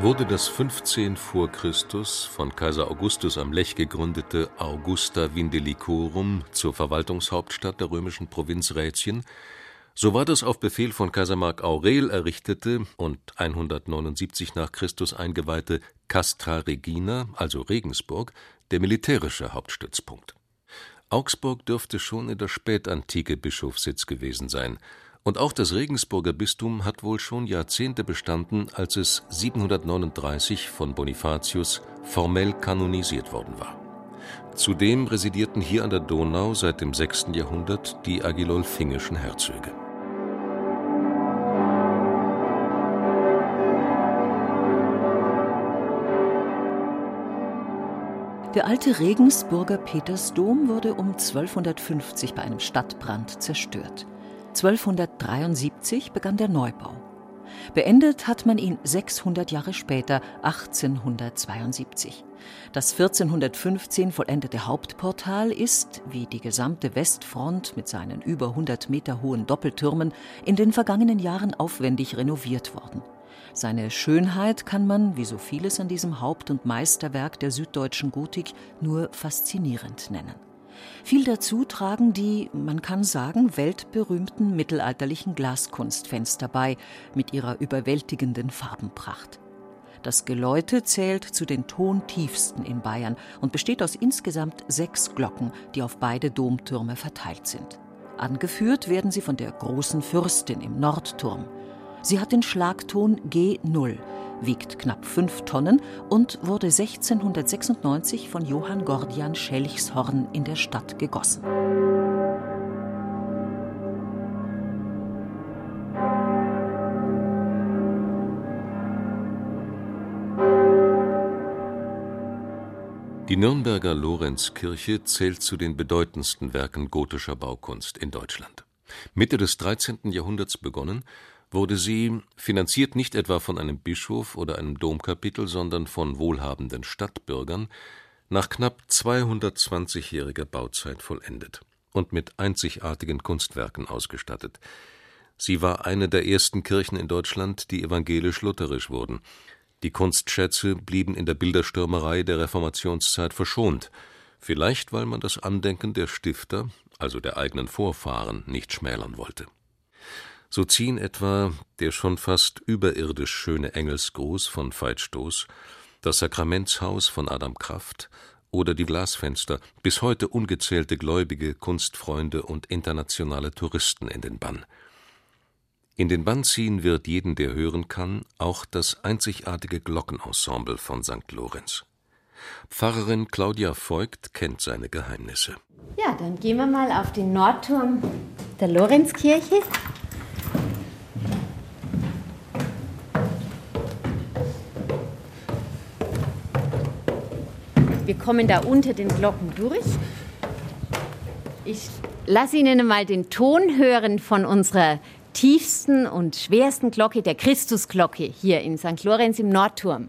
Wurde das 15 vor Christus von Kaiser Augustus am Lech gegründete Augusta Vindelicorum zur Verwaltungshauptstadt der römischen Provinz Rätien, so war das auf Befehl von Kaiser Mark Aurel errichtete und 179 nach Christus eingeweihte Castra Regina, also Regensburg, der militärische Hauptstützpunkt. Augsburg dürfte schon in der Spätantike Bischofssitz gewesen sein und auch das Regensburger Bistum hat wohl schon Jahrzehnte bestanden, als es 739 von Bonifatius formell kanonisiert worden war. Zudem residierten hier an der Donau seit dem 6. Jahrhundert die agilolfingischen Herzöge. Der alte Regensburger Petersdom wurde um 1250 bei einem Stadtbrand zerstört. 1273 begann der Neubau. Beendet hat man ihn 600 Jahre später, 1872. Das 1415 vollendete Hauptportal ist, wie die gesamte Westfront mit seinen über 100 Meter hohen Doppeltürmen, in den vergangenen Jahren aufwendig renoviert worden. Seine Schönheit kann man, wie so vieles an diesem Haupt- und Meisterwerk der süddeutschen Gotik, nur faszinierend nennen. Viel dazu tragen die, man kann sagen, weltberühmten mittelalterlichen Glaskunstfenster bei, mit ihrer überwältigenden Farbenpracht. Das Geläute zählt zu den tontiefsten in Bayern und besteht aus insgesamt sechs Glocken, die auf beide Domtürme verteilt sind. Angeführt werden sie von der großen Fürstin im Nordturm. Sie hat den Schlagton G0, wiegt knapp fünf Tonnen und wurde 1696 von Johann Gordian Schelchshorn in der Stadt gegossen. Die Nürnberger Lorenzkirche zählt zu den bedeutendsten Werken gotischer Baukunst in Deutschland. Mitte des 13. Jahrhunderts begonnen, wurde sie, finanziert nicht etwa von einem Bischof oder einem Domkapitel, sondern von wohlhabenden Stadtbürgern, nach knapp 220-jähriger Bauzeit vollendet und mit einzigartigen Kunstwerken ausgestattet. Sie war eine der ersten Kirchen in Deutschland, die evangelisch-lutherisch wurden. Die Kunstschätze blieben in der Bilderstürmerei der Reformationszeit verschont, vielleicht weil man das Andenken der Stifter, also der eigenen Vorfahren, nicht schmälern wollte So ziehen etwa der schon fast überirdisch schöne Engelsgruß von Veit Stoß, das Sakramentshaus von Adam Kraft oder die Glasfenster bis heute ungezählte Gläubige, Kunstfreunde und internationale Touristen in den Bann. In den Bann ziehen wird jeden, der hören kann, auch das einzigartige Glockenensemble von St. Lorenz. Pfarrerin Claudia Voigt kennt seine Geheimnisse. Ja, dann gehen wir mal auf den Nordturm der Lorenzkirche. Wir kommen da unter den Glocken durch. Ich lasse Ihnen mal den Ton hören von unserer tiefsten und schwersten Glocke, der Christusglocke, hier in St. Lorenz im Nordturm.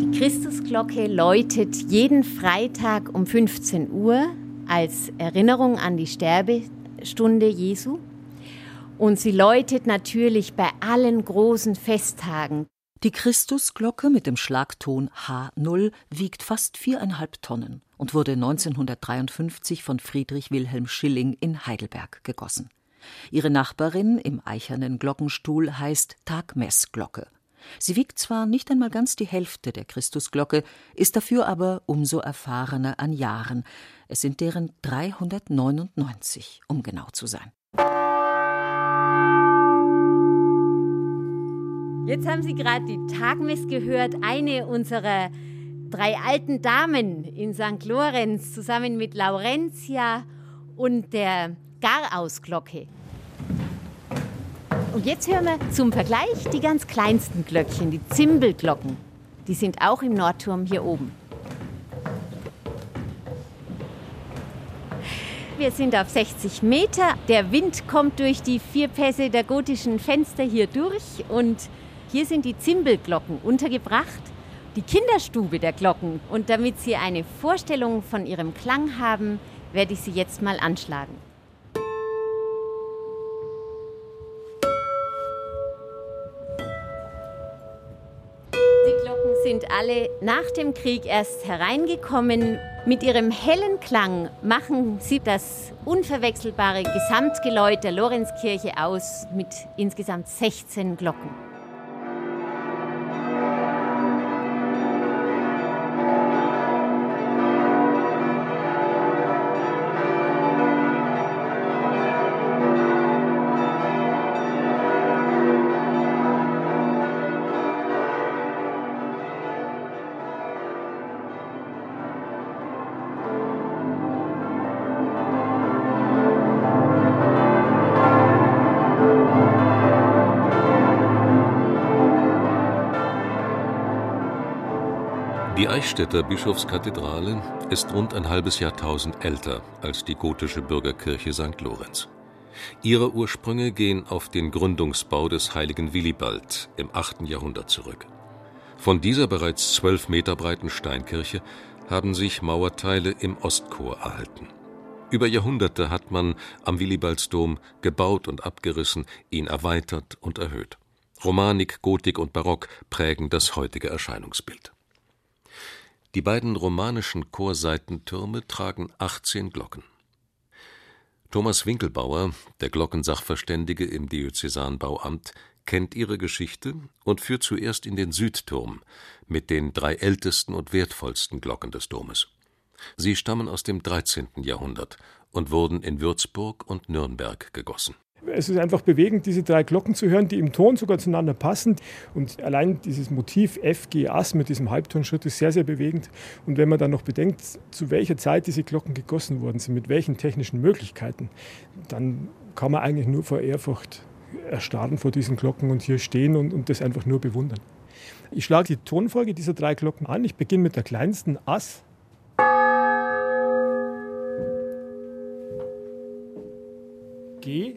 Die Christusglocke läutet jeden Freitag um 15 Uhr als Erinnerung an die Sterbestunde Jesu. Und sie läutet natürlich bei allen großen Festtagen. Die Christusglocke mit dem Schlagton H0 wiegt fast viereinhalb Tonnen und wurde 1953 von Friedrich Wilhelm Schilling in Heidelberg gegossen. Ihre Nachbarin im eichernen Glockenstuhl heißt Tagmessglocke. Sie wiegt zwar nicht einmal ganz die Hälfte der Christusglocke, ist dafür aber umso erfahrener an Jahren. Es sind deren 399, um genau zu sein. Jetzt haben Sie gerade die Tagmess gehört, eine unserer drei alten Damen in St. Lorenz zusammen mit Laurentia und der Garausglocke. Und jetzt hören wir zum Vergleich die ganz kleinsten Glöckchen, die Zimbelglocken. Die sind auch im Nordturm hier oben. Wir sind auf 60 Meter. Der Wind kommt durch die vier Pässe der gotischen Fenster hier durch und hier sind die Zimbelglocken untergebracht, die Kinderstube der Glocken. Und damit Sie eine Vorstellung von ihrem Klang haben, werde ich sie jetzt mal anschlagen. Die Glocken sind alle nach dem Krieg erst hereingekommen. Mit ihrem hellen Klang machen sie das unverwechselbare Gesamtgeläut der Lorenzkirche aus mit insgesamt 16 Glocken. Eichstätter Bischofskathedrale ist rund ein halbes Jahrtausend älter als die gotische Bürgerkirche St. Lorenz. Ihre Ursprünge gehen auf den Gründungsbau des heiligen Willibald im 8. Jahrhundert zurück. Von dieser bereits zwölf Meter breiten Steinkirche haben sich Mauerteile im Ostchor erhalten. Über Jahrhunderte hat man am Willibaldsdom gebaut und abgerissen, ihn erweitert und erhöht. Romanik, Gotik und Barock prägen das heutige Erscheinungsbild. Die beiden romanischen Chorseitentürme tragen 18 Glocken. Thomas Winkelbauer, der Glockensachverständige im Diözesanbauamt, kennt ihre Geschichte und führt zuerst in den Südturm mit den drei ältesten und wertvollsten Glocken des Domes. Sie stammen aus dem 13. Jahrhundert und wurden in Würzburg und Nürnberg gegossen. Es ist einfach bewegend, diese drei Glocken zu hören, die im Ton sogar zueinander passen. Und allein dieses Motiv F, G, Ass mit diesem Halbtonschritt ist sehr, sehr bewegend. Und wenn man dann noch bedenkt, zu welcher Zeit diese Glocken gegossen worden sind, mit welchen technischen Möglichkeiten, dann kann man eigentlich nur vor Ehrfurcht erstarren vor diesen Glocken und hier stehen und, und das einfach nur bewundern. Ich schlage die Tonfolge dieser drei Glocken an. Ich beginne mit der kleinsten Ass. G.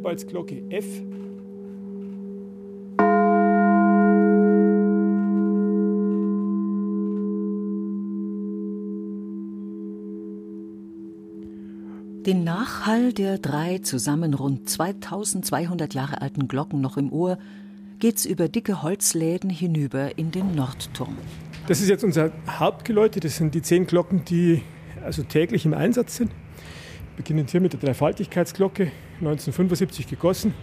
Die Willibaldsglocke F. Den Nachhall der drei zusammen rund 2200 Jahre alten Glocken noch im Ohr geht's über dicke Holzläden hinüber in den Nordturm. Das ist jetzt unser Hauptgeläute. Das sind die zehn Glocken, die also täglich im Einsatz sind. Wir beginnen hier mit der Dreifaltigkeitsglocke, 1975 gegossen,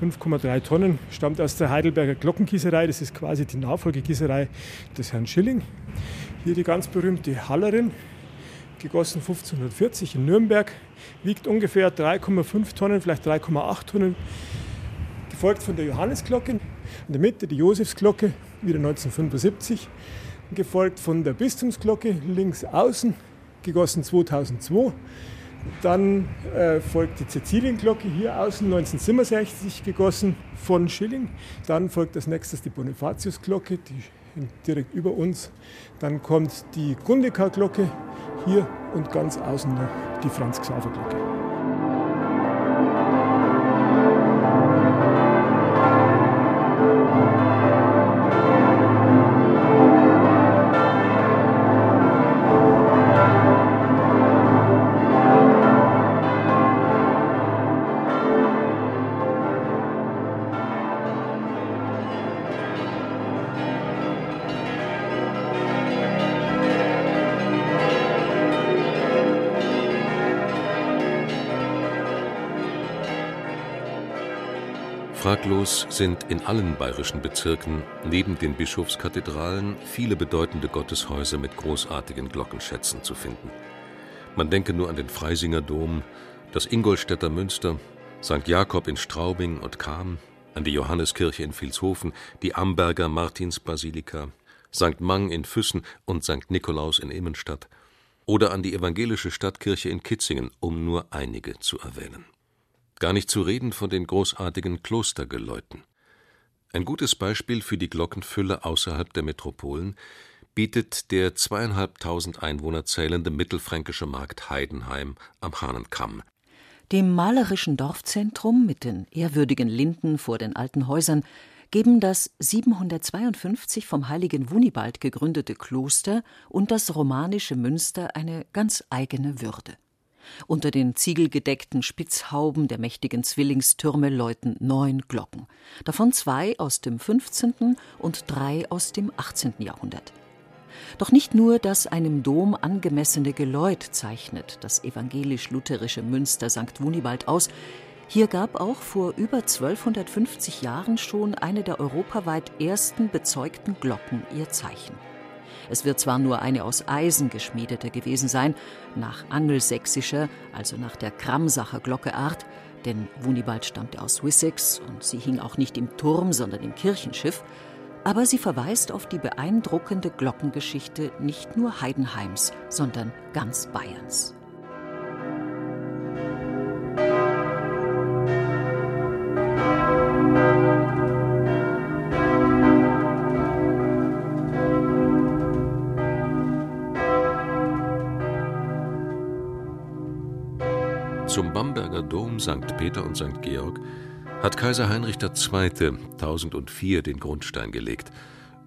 5,3 Tonnen, stammt aus der Heidelberger Glockengießerei. Das ist quasi die Nachfolgegießerei des Herrn Schilling. Hier die ganz berühmte Hallerin, gegossen 1540 in Nürnberg, wiegt ungefähr 3,5 Tonnen, vielleicht 3,8 Tonnen, gefolgt von der Johannesglocke. In der Mitte die Josefsglocke, wieder 1975, gefolgt von der Bistumsglocke links außen, gegossen 2002. Dann äh, folgt die Cäcilienglocke hier außen 1967 gegossen von Schilling. Dann folgt als nächstes die Bonifatiusglocke, die direkt über uns. Dann kommt die Gundeka-Glocke hier und ganz außen noch die Franz-Xaver-Glocke. Fraglos sind in allen bayerischen Bezirken neben den Bischofskathedralen viele bedeutende Gotteshäuser mit großartigen Glockenschätzen zu finden. Man denke nur an den Freisinger Dom, das Ingolstädter Münster, St. Jakob in Straubing und Cham, an die Johanneskirche in Vilshofen, die Amberger Martinsbasilika, St. Mang in Füssen und St. Nikolaus in Immenstadt oder an die evangelische Stadtkirche in Kitzingen, um nur einige zu erwähnen. Gar nicht zu reden von den großartigen Klostergeläuten. Ein gutes Beispiel für die Glockenfülle außerhalb der Metropolen bietet der zweieinhalbtausend Einwohner zählende mittelfränkische Markt Heidenheim am Hahnenkamm. Dem malerischen Dorfzentrum mit den ehrwürdigen Linden vor den alten Häusern geben das 752 vom heiligen Wunibald gegründete Kloster und das romanische Münster eine ganz eigene Würde. Unter den ziegelgedeckten Spitzhauben der mächtigen Zwillingstürme läuten neun Glocken, davon zwei aus dem 15. und drei aus dem 18. Jahrhundert. Doch nicht nur das einem Dom angemessene Geläut zeichnet das evangelisch-lutherische Münster St. Wunibald aus, hier gab auch vor über 1250 Jahren schon eine der europaweit ersten bezeugten Glocken ihr Zeichen. Es wird zwar nur eine aus Eisen geschmiedete gewesen sein, nach angelsächsischer, also nach der Kramsacher Glockeart, denn Wunibald stammte aus Wessex und sie hing auch nicht im Turm, sondern im Kirchenschiff, aber sie verweist auf die beeindruckende Glockengeschichte nicht nur Heidenheims, sondern ganz Bayerns. Zum Bamberger Dom, St. Peter und St. Georg hat Kaiser Heinrich II. 1004 den Grundstein gelegt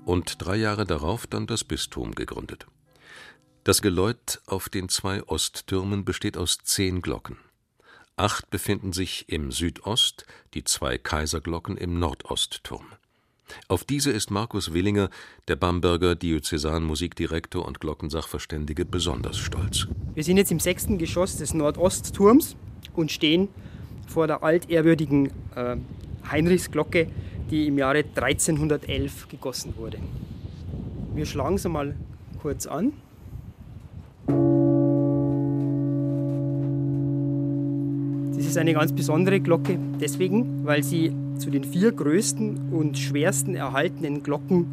und drei Jahre darauf dann das Bistum gegründet. Das Geläut auf den zwei Osttürmen besteht aus zehn Glocken. Acht befinden sich im Südost, die zwei Kaiserglocken im Nordostturm. Auf diese ist Markus Willinger, der Bamberger Diözesanmusikdirektor und Glockensachverständige, besonders stolz. Wir sind jetzt im sechsten Geschoss des Nordostturms und stehen vor der altehrwürdigen äh, Heinrichsglocke, die im Jahre 1311 gegossen wurde. Wir schlagen sie mal kurz an. Das ist eine ganz besondere Glocke, deswegen, weil sie zu den vier größten und schwersten erhaltenen Glocken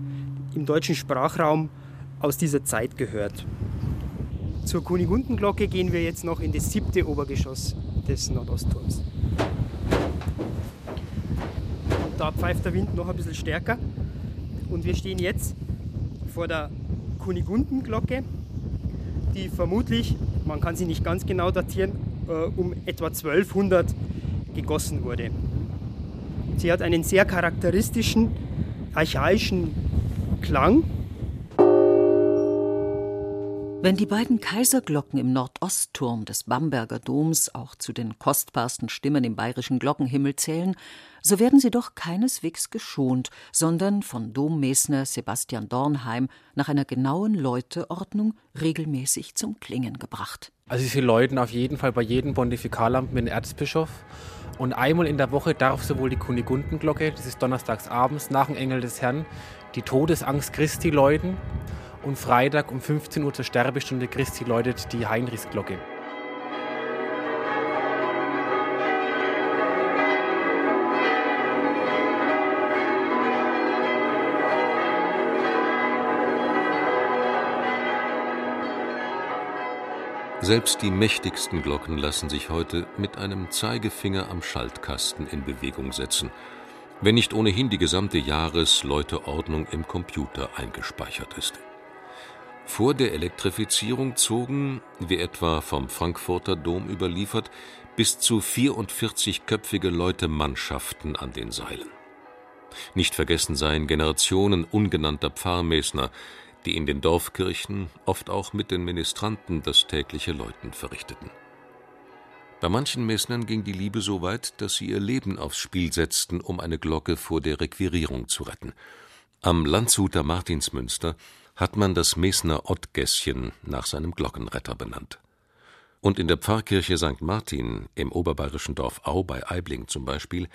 im deutschen Sprachraum aus dieser Zeit gehört. Zur Kunigundenglocke gehen wir jetzt noch in das siebte Obergeschoss des Nordostturms. Da pfeift der Wind noch ein bisschen stärker und wir stehen jetzt vor der Kunigundenglocke, die vermutlich, man kann sie nicht ganz genau datieren, äh, um etwa 1200 gegossen wurde. Sie hat einen sehr charakteristischen, archaischen Klang. Wenn die beiden Kaiserglocken im Nordostturm des Bamberger Doms auch zu den kostbarsten Stimmen im bayerischen Glockenhimmel zählen, so werden sie doch keineswegs geschont, sondern von Dommesner Sebastian Dornheim nach einer genauen Läuteordnung regelmäßig zum Klingen gebracht. Also sie läuten auf jeden Fall bei jedem Pontifikalamt mit dem Erzbischof. Und einmal in der Woche darf sowohl die Kunigundenglocke, das ist donnerstags abends nach dem Engel des Herrn, die Todesangst Christi läuten und Freitag um 15 Uhr zur Sterbestunde Christi läutet die Heinrichsglocke. Selbst die mächtigsten Glocken lassen sich heute mit einem Zeigefinger am Schaltkasten in Bewegung setzen, wenn nicht ohnehin die gesamte Jahresläuteordnung im Computer eingespeichert ist. Vor der Elektrifizierung zogen, wie etwa vom Frankfurter Dom überliefert, bis zu 44-köpfige Läutemannschaften an den Seilen. Nicht vergessen seien Generationen ungenannter Pfarrmesner, die in den Dorfkirchen, oft auch mit den Ministranten, das tägliche Läuten verrichteten. Bei manchen Mesnern ging die Liebe so weit, dass sie ihr Leben aufs Spiel setzten, um eine Glocke vor der Requirierung zu retten. Am Landshuter Martinsmünster hat man das Mesner Ottgässchen nach seinem Glockenretter benannt. Und in der Pfarrkirche St. Martin im oberbayerischen Dorf Au bei Aibling zum Beispiel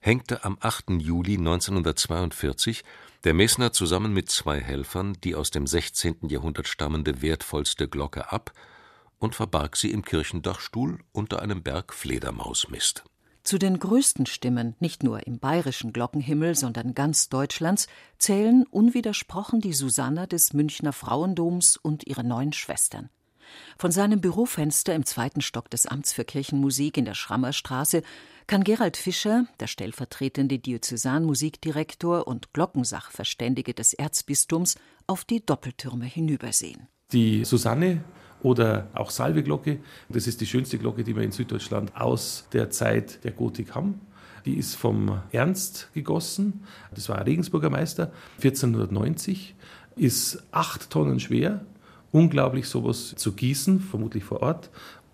hängte am 8. Juli 1942 der Mesner zusammen mit zwei Helfern die aus dem 16. Jahrhundert stammende wertvollste Glocke ab und verbarg sie im Kirchendachstuhl unter einem Berg Fledermausmist. Zu den größten Stimmen, nicht nur im bayerischen Glockenhimmel, sondern ganz Deutschlands, zählen unwidersprochen die Susanna des Münchner Frauendoms und ihre neun Schwestern. Von seinem Bürofenster im zweiten Stock des Amts für Kirchenmusik in der Schrammerstraße kann Gerald Fischer, der stellvertretende Diözesanmusikdirektor und Glockensachverständige des Erzbistums, auf die Doppeltürme hinübersehen. Die Susanne oder auch Salveglocke. Das ist die schönste Glocke, die wir in Süddeutschland aus der Zeit der Gotik haben. Die ist vom Ernst gegossen, das war ein Regensburger Meister, 1490, ist acht Tonnen schwer, unglaublich sowas zu gießen, vermutlich vor Ort,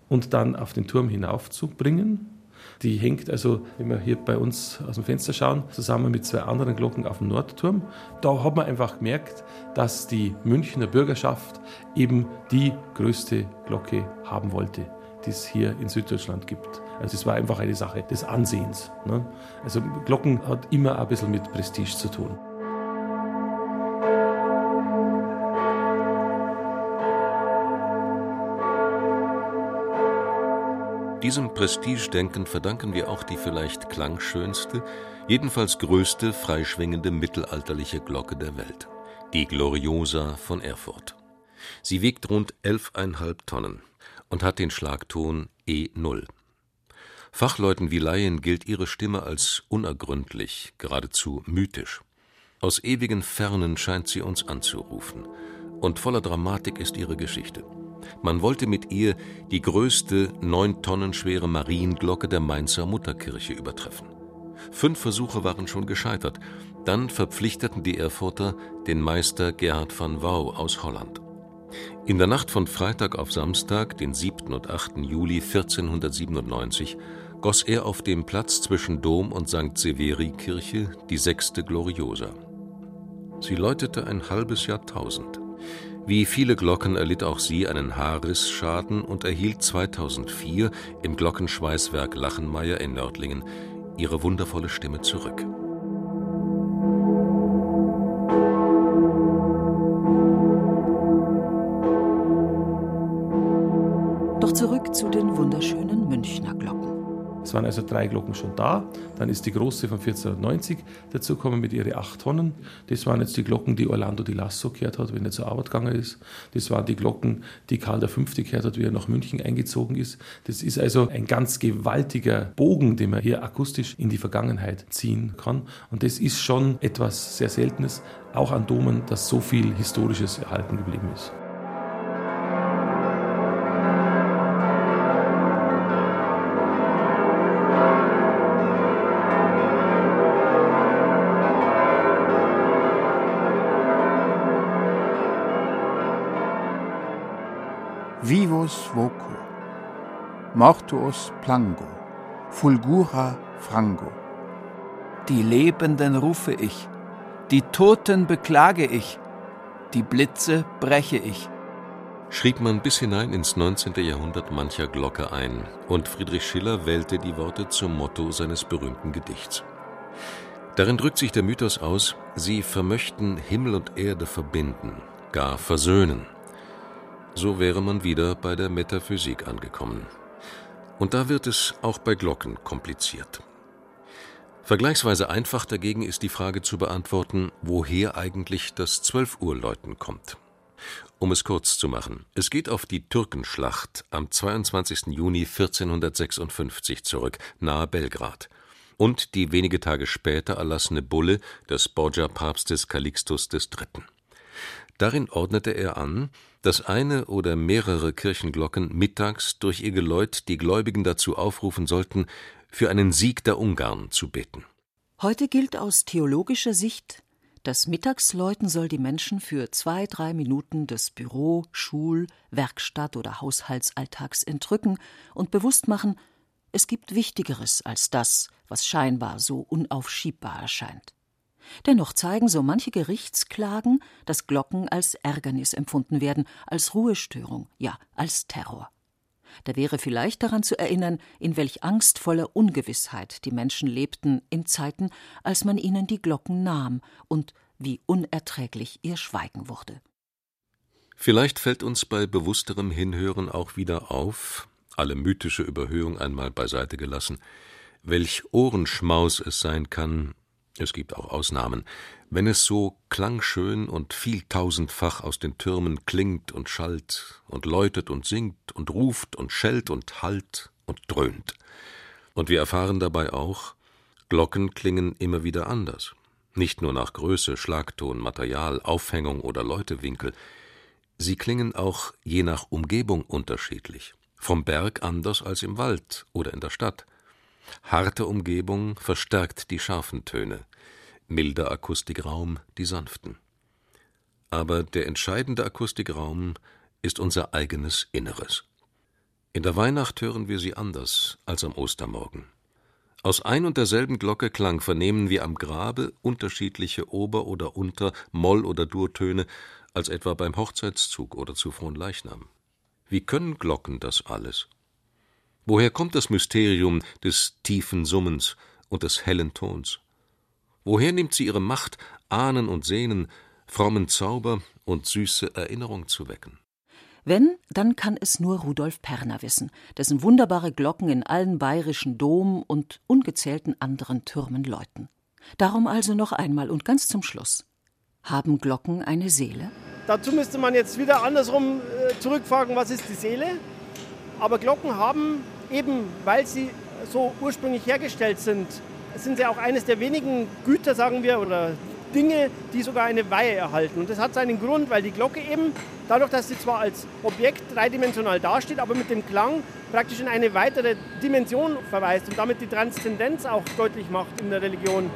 und dann auf den Turm hinaufzubringen. Die hängt also, wenn wir hier bei uns aus dem Fenster schauen, zusammen mit zwei anderen Glocken auf dem Nordturm. Da hat man einfach gemerkt, dass die Münchner Bürgerschaft eben die größte Glocke haben wollte, die es hier in Süddeutschland gibt. Also es war einfach eine Sache des Ansehens. Ne? Also Glocken hat immer ein bisschen mit Prestige zu tun. Diesem Prestigedenken verdanken wir auch die vielleicht klangschönste, jedenfalls größte freischwingende mittelalterliche Glocke der Welt, die Gloriosa von Erfurt. Sie wiegt rund 11,5 Tonnen und hat den Schlagton E0. Fachleuten wie Laien gilt ihre Stimme als unergründlich, geradezu mythisch. Aus ewigen Fernen scheint sie uns anzurufen, und voller Dramatik ist ihre Geschichte. Man wollte mit ihr die größte neun Tonnen schwere Marienglocke der Mainzer Mutterkirche übertreffen. Fünf Versuche waren schon gescheitert. Dann verpflichteten die Erfurter den Meister Gerhard van Wau aus Holland. In der Nacht von Freitag auf Samstag, den 7. und 8. Juli 1497, goss er auf dem Platz zwischen Dom und St. Severi-Kirche die sechste Gloriosa. Sie läutete ein halbes Jahrtausend. Wie viele Glocken erlitt auch sie einen Haarrissschaden und erhielt 2004 im Glockenschweißwerk Lachenmeier in Nördlingen ihre wundervolle Stimme zurück. Doch zurück zu den wunderschönen Münchner Glocken. Es waren also drei Glocken schon da. Dann ist die große von 1490 dazugekommen mit ihren acht Tonnen. Das waren jetzt die Glocken, die Orlando di Lasso gehört hat, wenn er zur Arbeit gegangen ist. Das waren die Glocken, die Karl V. gehört hat, wie er nach München eingezogen ist. Das ist also ein ganz gewaltiger Bogen, den man hier akustisch in die Vergangenheit ziehen kann. Und das ist schon etwas sehr Seltenes, auch an Domen, dass so viel Historisches erhalten geblieben ist. Vivos voco, mortuos plango, fulgura frango. Die Lebenden rufe ich, die Toten beklage ich, die Blitze breche ich. Schrieb man bis hinein ins 19. Jahrhundert mancher Glocke ein, und Friedrich Schiller wählte die Worte zum Motto seines berühmten Gedichts. Darin drückt sich der Mythos aus, sie vermöchten Himmel und Erde verbinden, gar versöhnen. So wäre man wieder bei der Metaphysik angekommen. Und da wird es auch bei Glocken kompliziert. Vergleichsweise einfach dagegen ist die Frage zu beantworten, woher eigentlich das Zwölfuhrläuten kommt. Um es kurz zu machen, es geht auf die Türkenschlacht am 22. Juni 1456 zurück, nahe Belgrad und die wenige Tage später erlassene Bulle des Borgia-Papstes Calixtus III. Darin ordnete er an, dass eine oder mehrere Kirchenglocken mittags durch ihr Geläut die Gläubigen dazu aufrufen sollten, für einen Sieg der Ungarn zu beten. Heute gilt aus theologischer Sicht, das Mittagsläuten soll die Menschen für zwei, drei Minuten des Büro-, Schul-, Werkstatt- oder Haushaltsalltags entrücken und bewusst machen, es gibt Wichtigeres als das, was scheinbar so unaufschiebbar erscheint. Dennoch zeigen so manche Gerichtsklagen, dass Glocken als Ärgernis empfunden werden, als Ruhestörung, ja als Terror. Da wäre vielleicht daran zu erinnern, in welch angstvoller Ungewissheit die Menschen lebten in Zeiten, als man ihnen die Glocken nahm und wie unerträglich ihr Schweigen wurde. Vielleicht fällt uns bei bewussterem Hinhören auch wieder auf, alle mythische Überhöhung einmal beiseite gelassen, welch Ohrenschmaus es sein kann, es gibt auch Ausnahmen, wenn es so klangschön und vieltausendfach aus den Türmen klingt und schallt und läutet und singt und ruft und schellt und hallt und dröhnt. Und wir erfahren dabei auch, Glocken klingen immer wieder anders. Nicht nur nach Größe, Schlagton, Material, Aufhängung oder Läutewinkel. Sie klingen auch je nach Umgebung unterschiedlich. Vom Berg anders als im Wald oder in der Stadt. Harte Umgebung verstärkt die scharfen Töne, milder Akustikraum die sanften. Aber der entscheidende Akustikraum ist unser eigenes Inneres. In der Weihnacht hören wir sie anders als am Ostermorgen. Aus ein und derselben Glocke Klang vernehmen wir am Grabe unterschiedliche Ober- oder Unter-, Moll- oder Durtöne als etwa beim Hochzeitszug oder zu Fronleichnam. Wie können Glocken das alles? Woher kommt das Mysterium des tiefen Summens und des hellen Tons? Woher nimmt sie ihre Macht, Ahnen und Sehnen, frommen Zauber und süße Erinnerung zu wecken? Wenn, dann kann es nur Rudolf Perner wissen, dessen wunderbare Glocken in allen bayerischen Dom und ungezählten anderen Türmen läuten. Darum also noch einmal und ganz zum Schluss. Haben Glocken eine Seele? Dazu müsste man jetzt wieder andersrum äh, zurückfragen, was ist die Seele? Aber Glocken haben eben, weil sie so ursprünglich hergestellt sind, sind sie auch eines der wenigen Güter, sagen wir, oder Dinge, die sogar eine Weihe erhalten. Und das hat seinen Grund, weil die Glocke eben, dadurch, dass sie zwar als Objekt dreidimensional dasteht, aber mit dem Klang praktisch in eine weitere Dimension verweist und damit die Transzendenz auch deutlich macht in der Religion.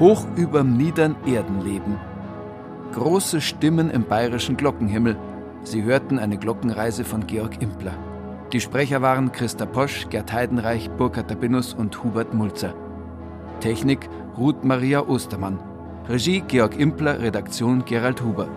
Hoch überm niedern Erdenleben. Große Stimmen im bayerischen Glockenhimmel. Sie hörten eine Glockenreise von Georg Impler. Die Sprecher waren Christa Posch, Gerd Heidenreich, Burkhard Tabinus und Hubert Mulzer. Technik Ruth Maria Ostermann. Regie Georg Impler, Redaktion Gerald Huber.